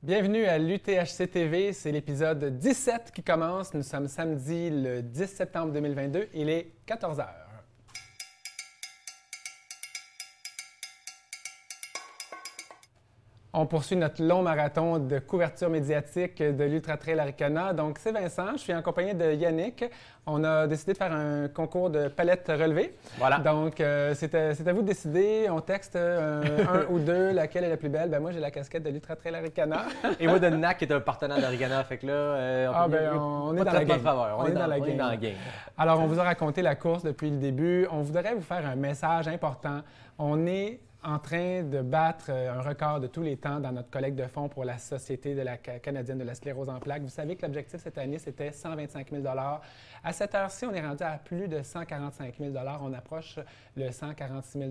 Bienvenue à l'UTHC TV, c'est l'épisode 17 qui commence. Nous sommes samedi le 10 septembre 2022, il est 14h. On poursuit notre long marathon de couverture médiatique de l'Ultra Trail Aricana. Donc, c'est Vincent, je suis en compagnie de Yannick. On a décidé de faire un concours de palettes relevées. Voilà. Donc, euh, c'est à, c'est à vous de décider. On texte euh, un ou deux, laquelle est la plus belle. Ben, moi, j'ai la casquette de l'Ultra Trail Aricana. Et moi, de NAC est un partenaire d'Origana. Fait que là, euh, on, Ah, ben, on de est dans la game. On, est on dans la game. Alors, on vous a raconté la course depuis le début. On voudrait vous faire un message important. On est en train de battre euh, un record de tous les temps dans notre collecte de fonds pour la Société canadienne de la sclérose en plaques. Vous savez que l'objectif cette année, c'était 125 000 À cette heure-ci, on est rendu à plus de 145 000 On approche le 146 000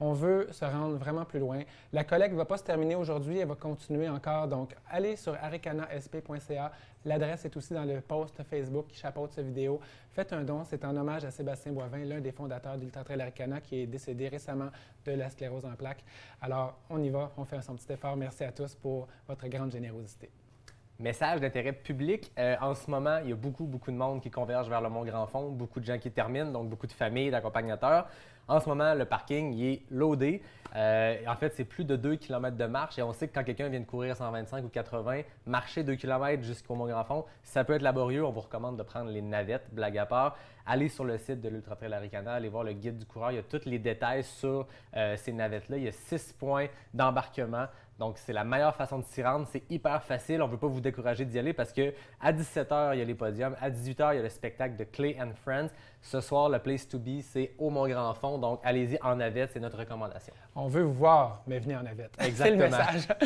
On veut se rendre vraiment plus loin. La collecte ne va pas se terminer aujourd'hui, elle va continuer encore. Donc, allez sur aricanasp.ca. L'adresse est aussi dans le post Facebook qui chapeaute cette vidéo. Faites un don, c'est en hommage à Sébastien Boivin, l'un des fondateurs d'Ultra Trail Aricana, qui est décédé récemment de la sclérose en plaques. Alors, on y va, on fait un petit effort. Merci à tous pour votre grande générosité. Message d'intérêt public. Euh, en ce moment, il y a beaucoup, beaucoup de monde qui converge vers le Mont Grand Fond, beaucoup de gens qui terminent, donc beaucoup de familles, d'accompagnateurs. En ce moment, le parking est loadé. Euh, en fait, c'est plus de 2 km de marche et on sait que quand quelqu'un vient de courir 125 ou 80, marcher 2 km jusqu'au Mont Grand Fond, ça peut être laborieux. On vous recommande de prendre les navettes, blague à part. Allez sur le site de l'Ultra Trail Aricana, allez voir le guide du coureur. Il y a tous les détails sur euh, ces navettes-là. Il y a 6 points d'embarquement. Donc, c'est la meilleure façon de s'y rendre. C'est hyper facile. On ne veut pas vous décourager d'y aller parce que à 17h, il y a les podiums. À 18h, il y a le spectacle de Clay and Friends. Ce soir, le place to be, c'est au Mont Grand Fond. Donc, allez-y en navette. C'est notre recommandation. On veut vous voir, mais venez en navette. C'est le Exactement. message.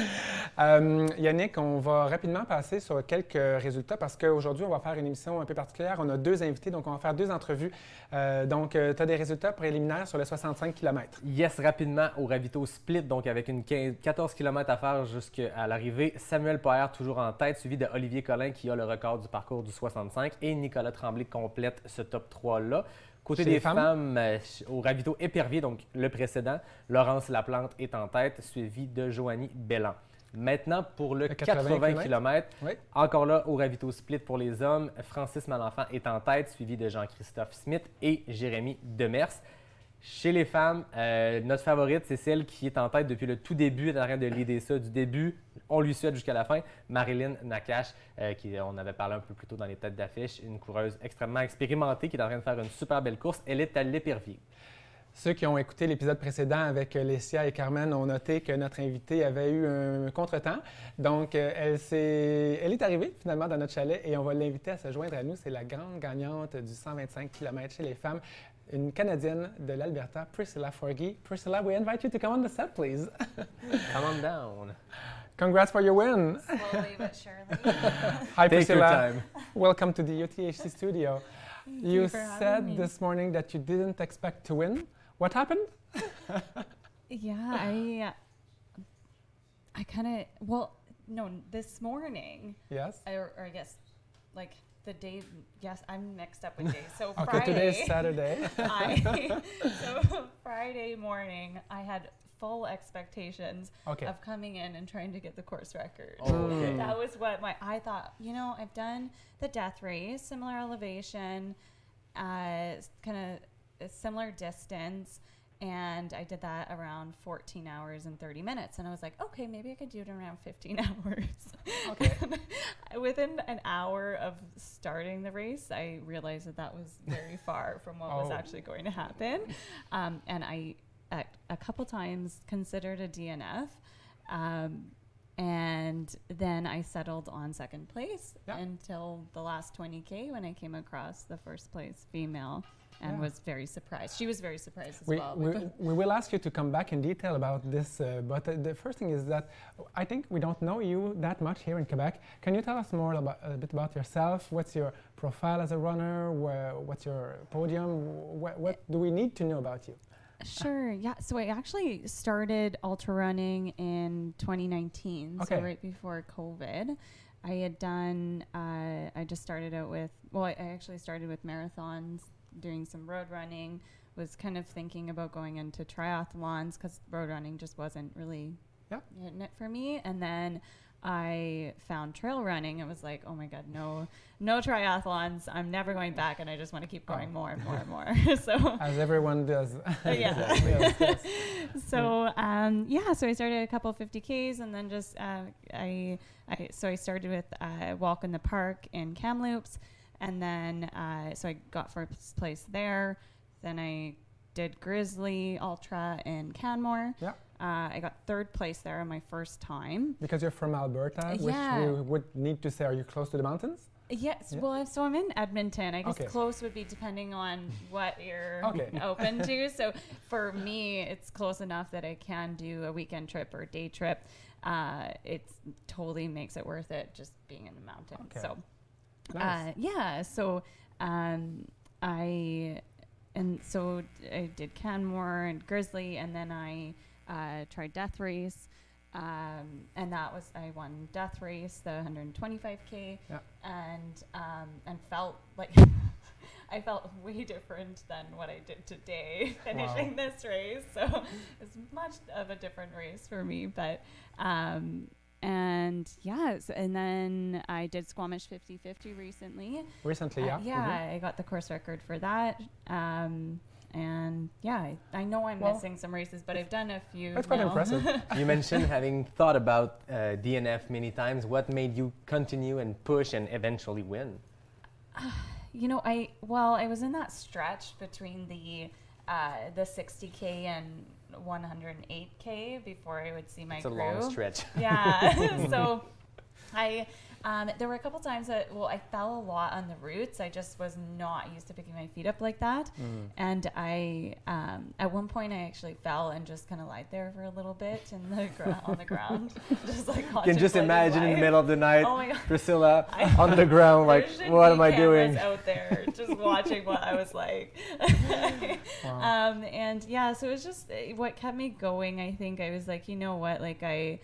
Euh, Yannick, on va rapidement passer sur quelques résultats parce qu'aujourd'hui, on va faire une émission un peu particulière. On a deux invités, donc on va faire deux entrevues. Euh, donc, tu as des résultats préliminaires sur les 65 km. Yes, rapidement au ravito split, donc avec une 15 14 km à faire jusqu'à l'arrivée. Samuel Paher toujours en tête, suivi de Olivier Collin qui a le record du parcours du 65 et Nicolas Tremblay complète ce top 3-là. Côté Chez des femmes? femmes, euh, au ravito épervier, donc le précédent, Laurence Laplante est en tête, suivi de Joanie Bellan. Maintenant, pour le Le 80 80 km, Oui. encore là, au ravito split pour les hommes, Francis Malenfant est en tête, suivi de Jean-Christophe Smith et Jérémy Demers. Chez les femmes, euh, notre favorite, c'est celle qui est en tête depuis le tout début, elle est en train de leader ça du début. On lui suit jusqu'à la fin. Marilyn Nakache, euh, qui on avait parlé un peu plus tôt dans les têtes d'affiche, une coureuse extrêmement expérimentée qui est en train de faire une super belle course. Elle est à l'épervier. Ceux qui ont écouté l'épisode précédent avec euh, Lessia et Carmen ont noté que notre invitée avait eu un contretemps. Donc, euh, elle, s'est- elle est arrivée finalement dans notre chalet et on va l'inviter à se joindre à nous. C'est la grande gagnante du 125 km chez les femmes, une Canadienne de l'Alberta, Priscilla Forgy. Priscilla, we invite you to come on the set, please. Come on down. Congrats for your win. Slowly but surely. Hi, Take your time. Welcome to the UTHC studio. Thank You for said me. this morning that you didn't expect to win. What happened? Yeah, I. I kind of well, no, this morning, Yes. I, or, or I guess, like the day. Yes, I'm mixed up with days. So Okay, Friday. today's Saturday. I, so Friday morning, I had full expectations Okay. of coming in and trying to get the course record. Oh, okay. That was what my I thought. You know, I've done the death race, similar elevation, uh, kind of similar distance, and I did that around 14 hours and 30 minutes. And I was like, okay, maybe I could do it in around 15 hours. Okay. Within an hour of starting the race, I realized that that was very far from what was Oh. actually going to happen, um, and I. At a couple times considered a DNF, um, and then I settled on second place until the last 20k when I came across the first place female and Yeah. was very surprised. She was very surprised as We, well. we, we will ask you to come back in detail about this, uh, but uh, the first thing is that I think we don't know you that much here in Quebec. Can you tell us more about, a bit about yourself? What's your profile as a runner? Where, what's your podium? What, what do we need to know about you? Sure. Yeah. So I actually started ultra running in 2019, Okay. so right before COVID. I had done. Uh, I just started out with. Well, I, I actually started with marathons, doing some road running. Was kind of thinking about going into triathlons because road running just wasn't really Yeah. hitting it for me. And then I found trail running and was like, oh my God, no, no triathlons. I'm never going back. And I just want to keep going Oh. more and more and more. so, As everyone does. yeah. So um, yeah, so I started a couple 50ks, and then just uh, I, I so I started with uh, walk in the park in Kamloops, and then uh, so I got first place there. Then I did Grizzly Ultra in Canmore. Yeah. Uh, I got third place there my first time. Because you're from Alberta, which Yeah. we would need to say, are you close to the mountains? Yes, Yeah. well, so I'm in Edmonton. I guess Okay. close would be depending on what you're Okay. open to. So for me, it's close enough that I can do a weekend trip or day trip. Uh, it totally makes it worth it just being in the mountains. Okay. So Nice. uh, yeah, so um, I and so I did Canmore and Grizzly, and then I uh, tried Death Race, um, and that was I won Death Race, the 125k, Yeah. and um, and felt like. I felt way different than what I did today finishing this race. So it's much of a different race for me. But um, and yes, and then I did Squamish 50-50 recently. Recently, yeah. Uh, yeah, Mhm. I got the course record for that. Um, and yeah, I, I know I'm Well, missing some races, but I've done a few. That's quite now. impressive. You mentioned having thought about uh, DNF many times. What made you continue and push and eventually win? You know, I well, I was in that stretch between the uh, the 60k and 108k before I would see my It's a crew. long stretch. Yeah. so I um, there were a couple times that well I fell a lot on the roots. I just was not used to picking my feet up like that. Mm. And I um, at one point I actually fell and just kind of lied there for a little bit in the gra- on the ground. just like You can just imagine in the middle of the night, Oh my god. Priscilla I- on the ground, like, what am I doing? Out there, just watching what I was like. Wow. um, and yeah, so it was just uh, what kept me going. I think I was like, you know what, like I.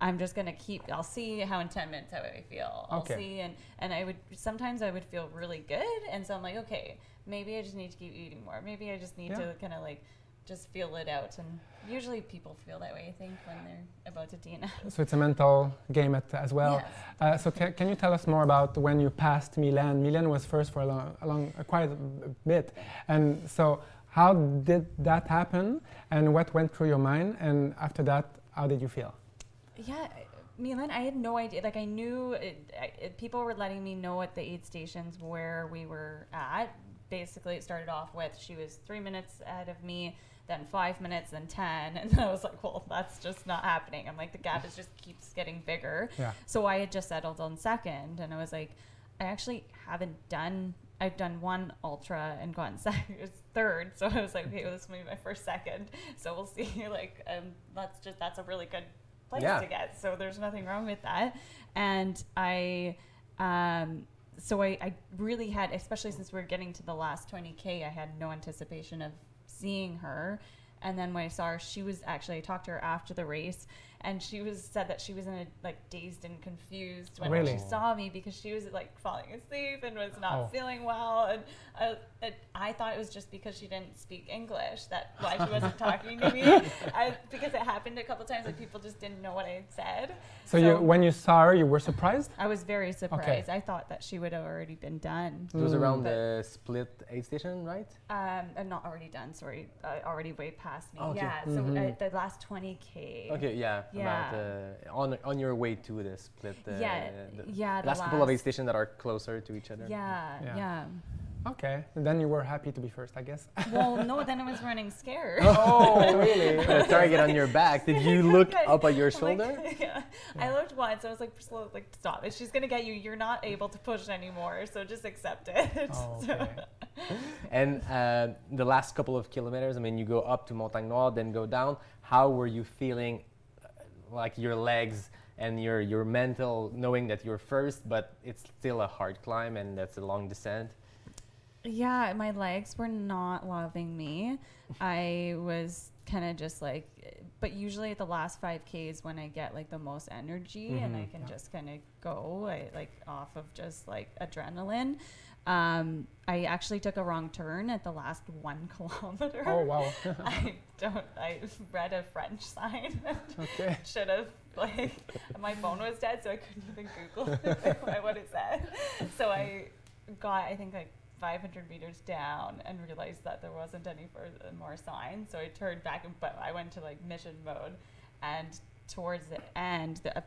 I'm just gonna keep. I'll see how in ten minutes how I feel. I'll Okay. see, and and I would sometimes I would feel really good, and so I'm like, okay, maybe I just need to keep eating more. Maybe I just need Yeah. to kind of like just feel it out. And usually people feel that way. I think when they're about to DNF. So it's a mental game at, as well. Yes. Uh, so ca- can you tell us more about when you passed Milan? Milan was first for a long, a long uh, quite a bit, and so how did that happen, and what went through your mind, and after that, how did you feel? Yeah, Milan, I had no idea. Like, I knew it, I, it, people were letting me know at the aid stations where we were at. Basically, it started off with she was three minutes ahead of me, then five minutes, then 10. And I was like, well, that's just not happening. I'm like, the gap is just keeps getting bigger. Yeah. So I had just settled on second, and I was like, I actually haven't done. I've done one ultra and gotten second, third. So I was like, okay, well, this will be my first second. So we'll see. Like, um, that's just that's a really good place Yeah. to get. So there's nothing wrong with that. And I, um, so I, I really had, especially since we are getting to the last 20k, I had no anticipation of seeing her. And then when I saw her, she was actually I talked to her after the race, and she was said that she was in a like dazed and confused when Really? she saw me because she was like falling asleep and was not Oh. feeling well, and uh, it, I thought it was just because she didn't speak English that why she wasn't talking to me. I, because it happened a couple times, like people just didn't know what I had said. So, you, when you saw her, you were surprised. I was very surprised. I thought that she would have already been done. It was around But- the split aid station, right? Um, uh, not already done. Sorry, uh, already way past me. Okay. Yeah. So Mhm. uh, the last 20k. Okay, yeah. Yeah. About, uh, on on your way to the split. Uh, Yeah, the yeah, the last couple of aid stations that are closer to each other. Yeah, Yeah. yeah. Okay, and then you were happy to be first, I guess. Well, no, then I was running scared. oh, really? The target on your back. Did you look up at your I'm like- shoulder? yeah. I looked once. I was like, slow, like stop. If she's gonna get you, you're not able to push anymore. So just accept it. Oh, So- okay. And uh, the last couple of kilometers, I mean, you go up to Montagne Noire, then go down. How were you feeling, like your legs and your your mental, knowing that you're first, but it's still a hard climb and that's a long descent? Yeah, my legs were not loving me. I was kind of just like, but usually at the last 5K is when I get like the most energy and I Mhm. can just kind of go I, like off of just like adrenaline. Um, I actually took a wrong turn at the last one kilometer. Oh, wow. I don't. I read a French sign. Okay. Should have like my phone was dead, so I couldn't even Google what it said. So I got I think like 500 meters down and realized that there wasn't any further more signs. So I turned back, and but I went to like mission mode, and towards the end, the,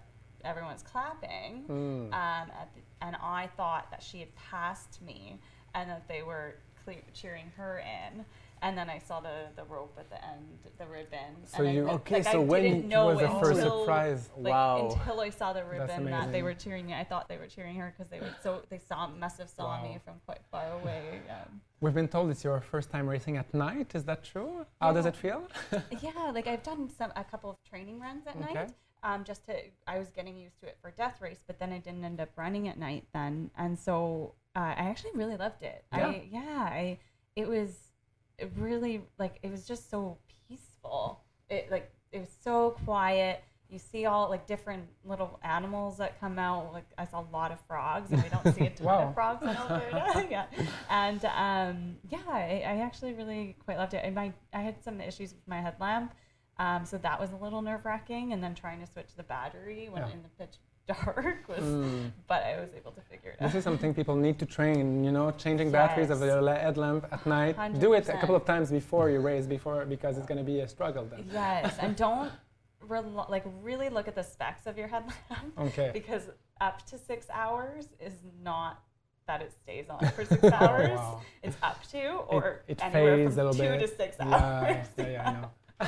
everyone's clapping, Mm. um, at the, and I thought that she had passed me, and that they were cle- cheering her in. And then I saw the, the rope at the end, the ribbon. So and I- you- Okay, like, so I when didn't it know was the first until, surprise. Like, Wow. Until I saw the ribbon that they were cheering me, I thought they were cheering her because they were so they saw must have saw Wow. me from quite far away. Um, We've been told it's your first time racing at night. Is that true? How does it feel? yeah, like I've done some a couple of training runs at Okay. night. Um, just to I was getting used to it for death race, but then I didn't end up running at night then, and so uh, I actually really loved it. Yeah. I yeah, I it was really like it was just so peaceful. It like it was so quiet. You see all like different little animals that come out. Like I saw a lot of frogs, and we don't see a ton Wow. of frogs in Alberta. yeah, and um, yeah, I, I actually really quite loved it. And my I had some issues with my headlamp, um, so that was a little nerve wracking. And then trying to switch the battery when Yeah. in the pitch dark was, Mm. but I was able to figure it This out. This is something people need to train, you know, changing batteries of Yes. your la- headlamp at night. Do it a couple of times before you race, before because it's going to be a struggle then. Yes, and don't like really look at the specs of your headlamp Okay. because up to six hours is not that it stays on for six hours. Oh, wow. It's up to or it anywhere fades from a little two bit. to six Yeah, hours. yeah, yeah, I know.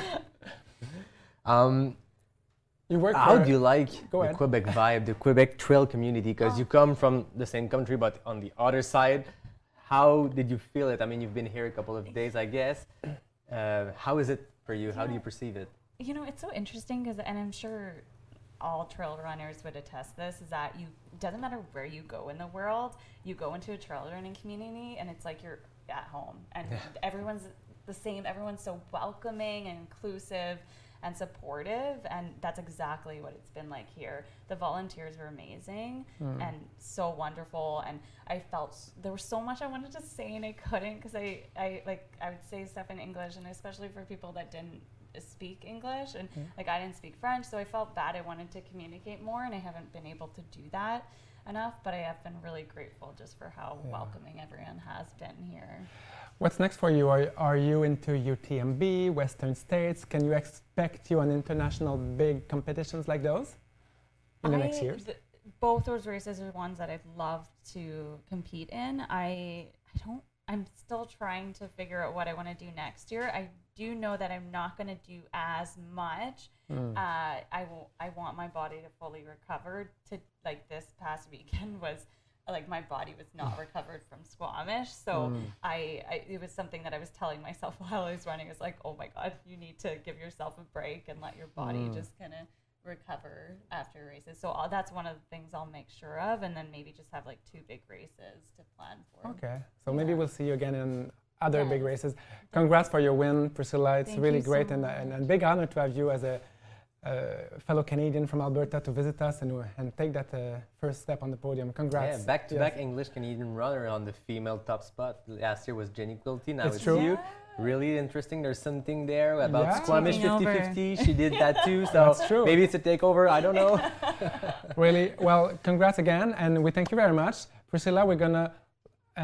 Um, You work how do you like Go the ahead. Quebec vibe, the Quebec trail community? Because Oh. you come from the same country, but on the other side. How did you feel it? I mean, you've been here a couple of days, I guess. Uh, how is it for you? How do you perceive it? You know, it's so interesting because, and I'm sure all trail runners would attest this, is that you doesn't matter where you go in the world, you go into a trail running community and it's like you're at home and everyone's the same. Everyone's so welcoming and inclusive and supportive, and that's exactly what it's been like here. The volunteers were amazing mm. and so wonderful, and I felt s- there was so much I wanted to say and I couldn't because I, I like I would say stuff in English, and especially for people that didn't speak English and mm. like I didn't speak French, so I felt bad. I wanted to communicate more, and I haven't been able to do that enough. But I have been really grateful just for how Yeah. welcoming everyone has been here. What's next for you? Are, are you into UTMB, Western States? Can you expect you on international big competitions like those in the next I- years? th- both those races are ones that I'd love to compete in. I I don't. I'm still trying to figure out what I want to do next year. I do know that I'm not going to do as much. Mm. Uh, I will. I want my body to fully recover. To like this past weekend was like my body was not recovered from Squamish. So Mm. I, I it was something that I was telling myself while I was running. It's like, oh my god, you need to give yourself a break and let your body Mm. just kind of recover after races. So i that's one of the things I'll make sure of, and then maybe just have like two big races to plan for. Okay, so maybe we'll see you again in other big races. Congrats for your win, Priscilla. It's Thank really you so great and, and, and big honor to have you as a uh, fellow Canadian from Alberta to visit us and, and take that uh, first step on the podium. Congrats. Yeah, back to Yes. back English Canadian runner on the female top spot. Last year was Jenny Quilty. Now It's it's, true. you. Really interesting. There's something there about Yeah. Squamish Taking 50 50. She did that too. So That's true. maybe it's a takeover. I don't know. Really, well, congrats again, and we thank you very much. Priscilla, we're gonna uh,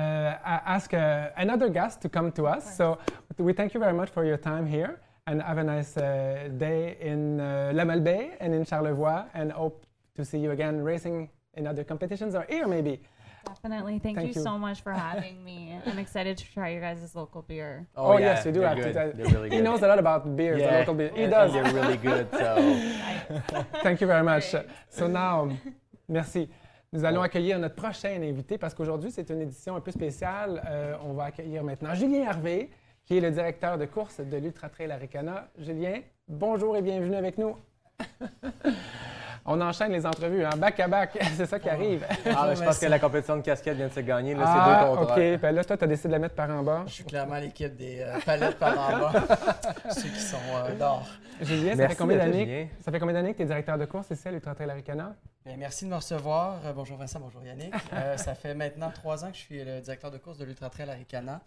ask uh, another guest to come to us. So we thank you very much for your time here, and have a nice uh, day in uh, La Malbaie and in Charlevoix, and hope to see you again racing in other competitions or here maybe. Definitely. Thank, Thank you, you. so much for having me. I'm excited to try your guys' local beer. Oh, yes, you do they're have good. to. They're really he good. knows a lot about beer, the Yeah. local beer. He And- does. and They're really good. So Thank you very much. Great. So now, merci. Nous allons accueillir notre prochain invité parce qu'aujourd'hui, c'est une édition un peu spéciale. Euh, on va accueillir maintenant Julien Hervé, qui est le directeur de course de l'Ultra Trail Aricana. Julien, bonjour et bienvenue avec nous. On enchaîne les entrevues, hein, back à back. c'est ça qui arrive. Ah, ben, je pense que la compétition de casquette vient de se gagner. Là, Ah, c'est deux contre OK. un. Ben là, toi, tu as décidé de la mettre par en bas. Je suis clairement l'équipe des euh, palettes par en bas. Ceux qui sont euh, d'or. Julien, ça fait combien d'années ça fait combien d'années que tu es directeur de course ici à l'Ultra Trail Aricana? Bien, merci de me recevoir. Euh, bonjour Vincent, bonjour Yannick. Euh, ça fait maintenant trois ans que je suis le directeur de course de l'Ultra Trail Aricana.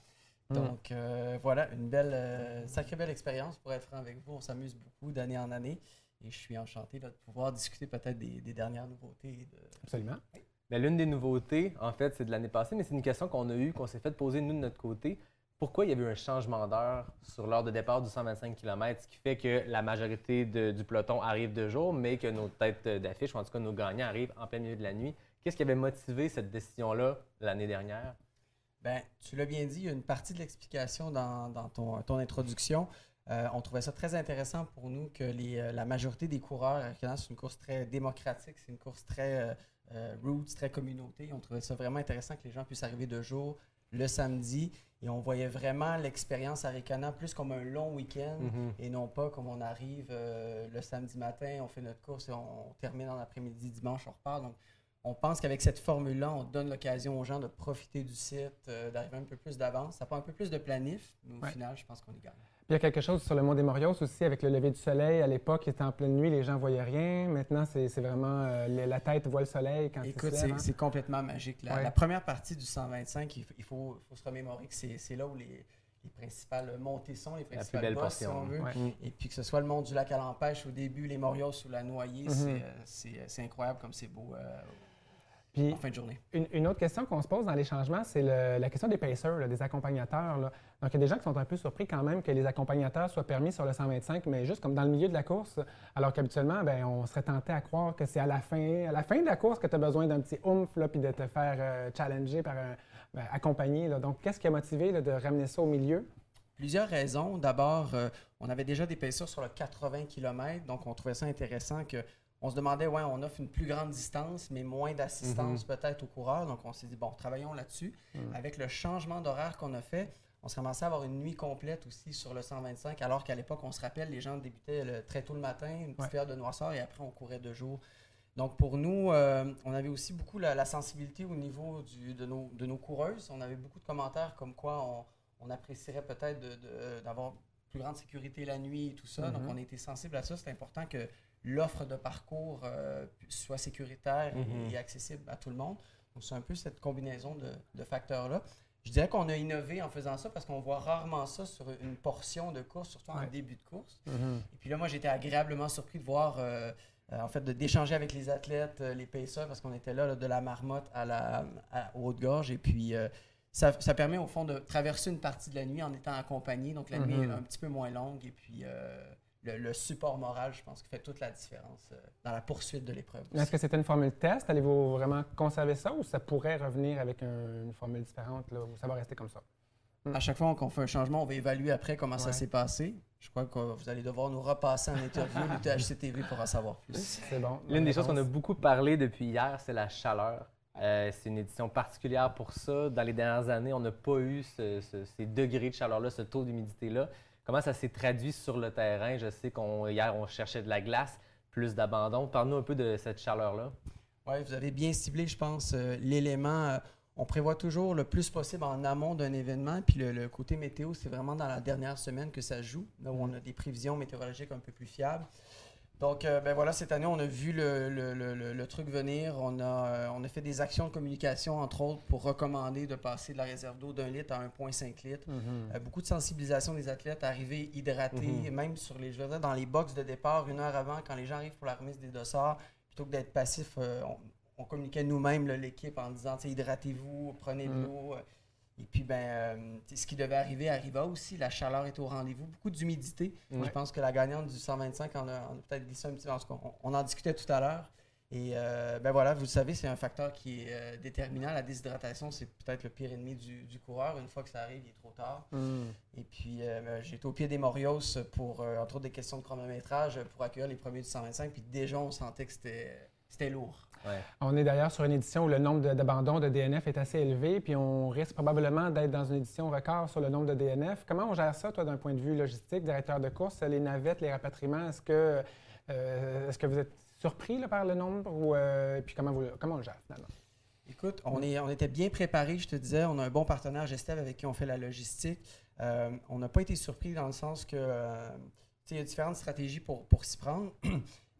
Mm. Donc euh, voilà, une belle, euh, sacrée belle expérience pour être franc avec vous. On s'amuse beaucoup d'année en année et je suis enchanté là, de pouvoir discuter peut-être des, des dernières nouveautés. de- Absolument. L'une des nouveautés, en fait, c'est de l'année passée, mais c'est une question qu'on a eue, qu'on s'est fait poser nous de notre côté. Pourquoi il y avait eu un changement d'heure sur l'heure de départ du 125 km, ce qui fait que la majorité de- du peloton arrive de jour, mais que nos têtes d'affiche, ou en tout cas nos gagnants, arrivent en plein milieu de la nuit? Qu'est-ce qui avait motivé cette décision-là l'année dernière? Ben, tu l'as bien dit, il y a une partie de l'explication dans, dans ton, ton introduction. Euh, on trouvait ça très intéressant pour nous que les, euh, la majorité des coureurs, à c'est une course très démocratique, c'est une course très euh, euh, roots, très communauté. On trouvait ça vraiment intéressant que les gens puissent arriver de jour le samedi et on voyait vraiment l'expérience Aricana plus comme un long week-end et non pas comme on arrive euh, le samedi matin, on fait notre course et on, on termine en après-midi, dimanche, on repart. Donc, on pense qu'avec cette formule-là, on donne l'occasion aux gens de profiter du site, euh, d'arriver un peu plus d'avance. Ça prend un peu plus de planif, mais au Ouais. final, je pense qu'on est gagne. Puis il y a quelque chose sur le Mont des Morios aussi, avec le lever du soleil. À l'époque, il était en pleine nuit, les gens voyaient rien. Maintenant, c'est vraiment euh, la tête voit le soleil quand Écoute, c'est hein. c'est complètement magique. La, Ouais. la première partie du 125, il, faut, faut se remémorer que c'est là où les, les principales montées sont, les plus principales belle bosses, si on veut. Ouais. Et puis que ce soit le mont du lac à l'empêche au début, les Morios ou la noyée, Mhm. c'est, euh, c'est c'est incroyable comme c'est beau euh, Puis en fin de journée. une, une autre question qu'on se pose dans les changements, c'est la question des pacers, là, des accompagnateurs. là. Donc, il y a des gens qui sont un peu surpris quand même que les accompagnateurs soient permis sur le 125, mais juste comme dans le milieu de la course, alors qu'habituellement, ben, on serait tenté à croire que c'est à la fin, à la fin de la course que tu as besoin d'un petit oomph, là, puis de te faire euh, challenger par un ben, accompagné. là. Donc, qu'est-ce qui a motivé de ramener ça au milieu? Plusieurs raisons. D'abord, euh, on avait déjà des paisseurs sur le 80 km, donc on trouvait ça intéressant que on se demandait, ouais, on offre une plus grande distance, mais moins d'assistance peut-être aux coureurs. Donc on s'est dit, bon, travaillons là-dessus. Mhm. Avec le changement d'horaire qu'on a fait, on se ramassait à avoir une nuit complète aussi sur le 125, alors qu'à l'époque, on se rappelle, les gens débutaient le- très tôt le matin, une petite Ouais. de noirceur, et après, on courait deux jours. Donc, pour nous, euh, on avait aussi beaucoup la, la sensibilité au niveau du- de, nos, de nos coureuses. On avait beaucoup de commentaires comme quoi on, on apprécierait peut-être d'avoir plus grande sécurité la nuit et tout ça. Donc, Mhm. on a été sensible à ça. C'est important que l'offre de parcours euh, soit sécuritaire et- Mhm. et, accessible à tout le monde. Donc, c'est un peu cette combinaison de, de facteurs-là. Je dirais qu'on a innové en faisant ça parce qu'on voit rarement ça sur une portion de course, surtout en Ouais. début de course. Mhm. Et puis là, moi, j'étais agréablement surpris de voir, euh, euh, en fait, de- d'échanger avec les athlètes, euh, les pacers, parce qu'on était là, là, de la marmotte à la à- au haut-de-gorge. Et puis, euh, ça, ça permet au fond de traverser une partie de la nuit en étant accompagné. Donc, la nuit Mhm. est un petit peu moins longue. Et puis, euh, le, le support moral, je pense, qui fait toute la différence euh, dans la poursuite de l'épreuve. Est-ce que c'était une formule test? Allez-vous vraiment conserver ça ou ça pourrait revenir avec un- une formule différente là, ou ça va rester comme ça? À chaque fois qu'on fait un changement, on va évaluer après comment ça s'est passé. Je crois que vous allez devoir nous repasser en interview, l'UTHC-TV, pour en savoir plus. C'est bon. L'une des choses qu'on a beaucoup parlé depuis hier, c'est la chaleur. Euh, c'est une édition particulière pour ça. Dans les dernières années, on n'a pas eu ce- ce- ces degrés de chaleur-là, ce taux d'humidité-là. Comment ça s'est traduit sur le terrain? Je sais qu'hier, on cherchait de la glace, plus d'abandon. Parle-nous un peu de cette chaleur-là. Oui, vous avez bien ciblé, je pense, euh, l'élément. euh, on prévoit toujours le plus possible en amont d'un événement. Puis le, le côté météo, c'est vraiment dans la dernière semaine que ça joue, là où on a des prévisions météorologiques un peu plus fiables. Donc, euh, ben voilà, cette année, on a vu le, le- le- le- truc venir. On a, euh, on a fait des actions de communication, entre autres, pour recommander de passer de la réserve d'eau d'un litre à 1,5 litres. Mhm. Euh, beaucoup de sensibilisation des athlètes, arriver hydratés, Mhm. même sur les, je veux dire, dans les box de départ, une heure avant, quand les gens arrivent pour la remise des dossards, plutôt que d'être passifs, on, on communiquait nous-mêmes, l'équipe, en disant, hydratez-vous, prenez de Mhm. l'eau. Et puis, ben, euh, ce qui devait arriver arriva aussi. La chaleur est au rendez-vous. Beaucoup d'humidité. Ouais. Je pense que la gagnante du 125 en a, a peut-être glissé un petit peu. En on, on en discutait tout à l'heure. Et euh, ben voilà, vous le savez, c'est un facteur qui est euh, déterminant. La déshydratation, c'est peut-être le pire ennemi du, du coureur. Une fois que ça arrive, il est trop tard. Mhm. Et puis, euh, ben, j'étais au pied des Morios pour, entre autres, des questions de chronométrage pour accueillir les premiers du 125. Puis déjà, on sentait que c'était lourd. Ouais. On est d'ailleurs sur une édition où le nombre d'abandons de DNF est assez élevé, puis on risque probablement d'être dans une édition record sur le nombre de DNF. Comment on gère ça, toi, d'un point de vue logistique, directeur de course, les navettes, les rapatriements? Est-ce que, euh, est-ce que vous êtes surpris là, par le nombre ou euh, puis comment, vous, comment on le gère finalement? Écoute, on, est, on était bien préparés, je te disais. On a un bon partenaire, Gestev, avec qui on fait la logistique. Euh, on n'a pas été surpris dans le sens que, euh, tu sais, il y a différentes stratégies pour, pour s'y prendre.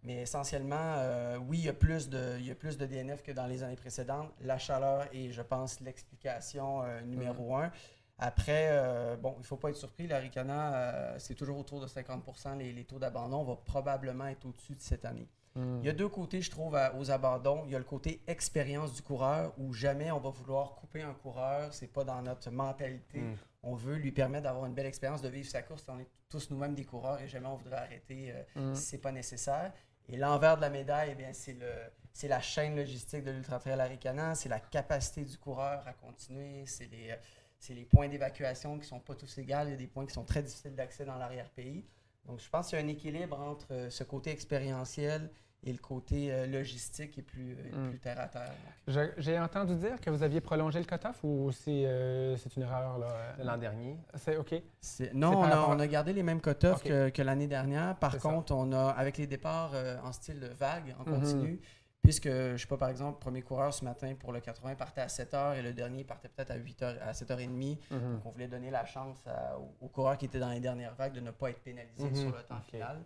Mais essentiellement, euh, oui, il y, a plus de, il y a plus de DNF que dans les années précédentes. La chaleur est, je pense, l'explication euh, numéro un. Après, euh, bon, il ne faut pas être surpris, l'Aricana, c'est toujours autour de 50 les, les taux d'abandon. On va probablement être au-dessus de cette année. Il y a deux côtés, je trouve, à- aux abandons. Il y a le côté expérience du coureur, où jamais on va vouloir couper un coureur. C'est pas dans notre mentalité. Mm. On veut lui permettre d'avoir une belle expérience, de vivre sa course. On est tous nous-mêmes des coureurs et jamais on voudrait arrêter Mm. si c'est pas nécessaire. Et l'envers de la médaille, eh bien, c'est le, c'est la chaîne logistique de l'Ultra Trail Aricana, c'est la capacité du coureur à continuer, c'est les, c'est les points d'évacuation qui sont pas tous égaux. Il y a des points qui sont très difficiles d'accès dans l'arrière-pays. Donc, je pense qu'il y a un équilibre entre euh, ce côté expérientiel et le côté euh, logistique est plus, euh, Mm. plus terre à terre. J'ai entendu dire que vous aviez prolongé le cut-off ou c'est euh, une erreur L'an dernier. C'est OK. Non, on a, rapport- on a gardé les mêmes Ok. que, que l'année dernière. Par ça. contre, on a, avec les départs euh, en style vague, en Mhm. continu, puisque, je sais pas, par exemple, le premier coureur ce matin pour le 80 partait à 7h et le dernier partait peut-être à 8h, à 7h30. Mhm. Donc, on voulait donner la chance à- aux, aux coureurs qui étaient dans les dernières vagues de ne pas être pénalisés Mhm. sur le temps final.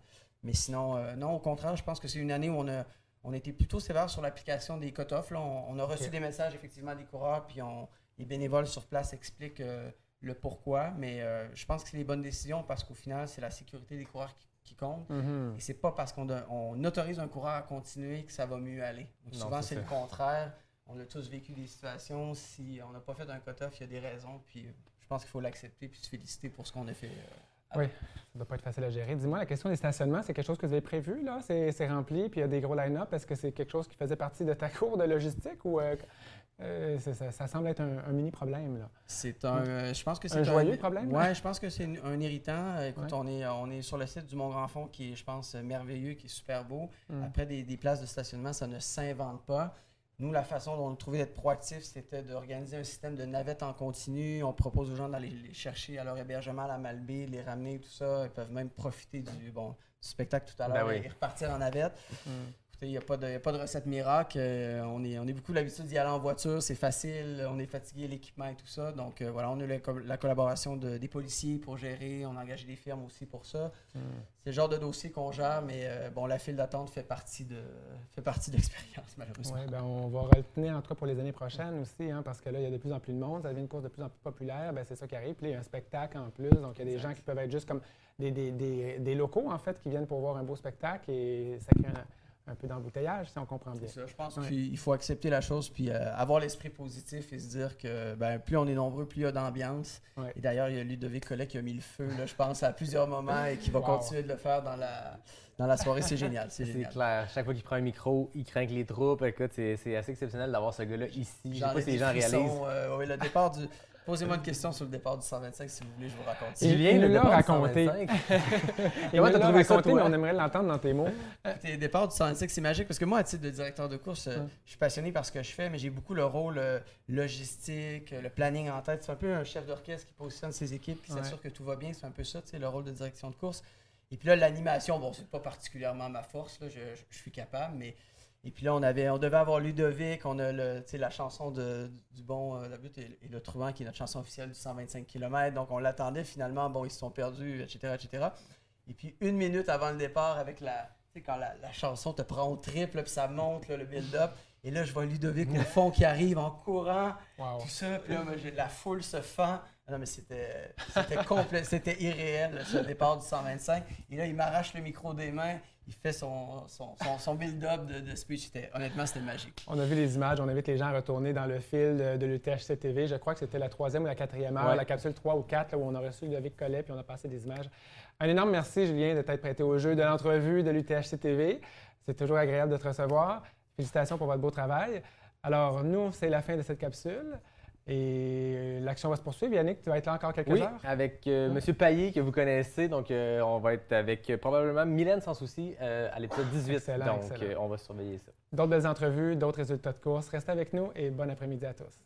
Mais sinon, euh, non, au contraire, je pense que c'est une année où on a, on a été plutôt sévère sur l'application des cut-offs. On, on a reçu des messages effectivement des coureurs, puis on, les bénévoles sur place expliquent euh, le pourquoi. Mais euh, je pense que c'est les bonnes décisions parce qu'au final, c'est la sécurité des coureurs qui, qui compte. Mhm. Et c'est pas parce qu'on on autorise un coureur à continuer que ça va mieux aller. Donc, Non, souvent, c'est le contraire. On a tous vécu des situations. Si on n'a pas fait un cut-off, il y a des raisons. Puis je pense qu'il faut l'accepter puis se féliciter pour ce qu'on a fait. Euh, Ça doit pas être facile à gérer. Dis-moi, la question des stationnements, c'est quelque chose que vous avez prévu, là? C'est c'est rempli, puis il y a des gros line-up. Est-ce que c'est quelque chose qui faisait partie de ta cour de logistique ou euh, euh, ça, ça semble être un, un mini-problème, là? C'est un. euh, je pense que c'est Un joyeux problème? Ouais, je pense que c'est un irritant. Écoute, Ouais. on, est, on est sur le site du Mont Grand Fond qui est, je pense, merveilleux, qui est super beau. Mm. Après, des, des places de stationnement, ça ne s'invente pas. Nous, la façon dont on trouvait d'être proactif, c'était d'organiser un système de navettes en continu. On propose aux gens d'aller les chercher à leur hébergement à la Malbaie, les ramener, tout ça. Ils peuvent même profiter du, bon, du spectacle tout à Ben l'heure oui. et repartir en navette. Mm. Il n'y a, a pas de recette miracle. Euh, on, est, on est beaucoup l'habitude d'y aller en voiture. C'est facile. On est fatigué, l'équipement et tout ça. Donc euh, voilà, on a la, co- la collaboration de- des policiers pour gérer. On a engagé des firmes aussi pour ça. Mm. C'est le genre de dossier qu'on gère, mais euh, bon, la file d'attente fait partie de fait partie de l'expérience, malheureusement. Ouais, ben, on va retenir en tout cas pour les années prochaines aussi, hein, parce que là, il y a de plus en plus de monde, ça devient une course de plus en plus populaire, ben, c'est ça qui arrive. Puis il y a un spectacle en plus, donc il y a des Exact. gens qui peuvent être juste comme des, des- des- des locaux, en fait, qui viennent pour voir un beau spectacle et ça crée un, un peu d'embouteillage, si on comprend bien. C'est ça, je pense Ouais. qu'il faut accepter la chose puis euh, avoir l'esprit positif et se dire que ben, plus on est nombreux, plus il y a d'ambiance. Ouais. Et d'ailleurs, il y a Ludovic Collet qui a mis le feu, là, je pense, à plusieurs moments et qui va Wow. continuer de le faire dans la, dans la soirée. C'est génial. C'est clair. Chaque fois qu'il prend un micro, il craint que les troupes. Écoute, c'est c'est assez exceptionnel d'avoir ce gars-là ici. Je sais pas si les gens réalisent. euh, oui, le départ du... Posez-moi une question sur le départ du 125 si vous voulez, je vous raconte ça. Il- Julien, il le. 125. Et moi, t'as trouvé ça, raconté, mais on aimerait l'entendre dans tes mots. Le départ du 125, c'est magique parce que moi, à titre de directeur de course, euh, je suis passionné par ce que je fais, mais j'ai beaucoup le rôle euh, logistique, euh, le planning en tête. C'est un peu un chef d'orchestre qui positionne ses équipes, qui Ouais. s'assure que tout va bien. C'est un peu ça, tu sais, le rôle de direction de course. Et puis là, l'animation, bon, c'est pas particulièrement ma force, là, je, je- je suis capable, mais. Et puis là, on, avait, on devait avoir Ludovic, on a le, la chanson de, du bon, euh, la butte et, et le truand, qui est notre chanson officielle du 125 km. Donc on l'attendait finalement, bon, ils se sont perdus, etc., etc. Et puis une minute avant le départ, avec la, tu sais, quand la, la chanson te prend au triple, puis ça monte, là, le build-up. Et là, je vois Ludovic au fond qui arrive en courant, Wow. tout ça. Puis là, la foule se fend. Ah Non, mais c'était complet, c'était irréel, ce départ du 125. Et là, il m'arrache le micro des mains, il fait son, son, son, son build-up de, de speech. Honnêtement, c'était magique. On a vu les images, on invite les gens à retourner dans le fil de, de l'UTHC TV. Je crois que c'était la troisième ou la quatrième heure, Ouais. la capsule 3 ou 4, là, où on a reçu Ludovic Collet, puis on a passé des images. Un énorme merci, Julien, de t'être prêté au jeu de l'entrevue de l'UTHC TV. C'est toujours agréable de te recevoir. Félicitations pour votre beau travail. Alors, nous, c'est la fin de cette capsule. Et l'action va se poursuivre. Yannick, tu vas être là encore quelques Oui, heures? avec euh, Ouais. Monsieur Payet, que vous connaissez. Donc, euh, on va être avec euh, probablement Mylène sans souci euh, à l'épisode 18. Excellent, donc, excellent. euh, on va surveiller ça. D'autres belles entrevues, d'autres résultats de course. Restez avec nous et bon après-midi à tous.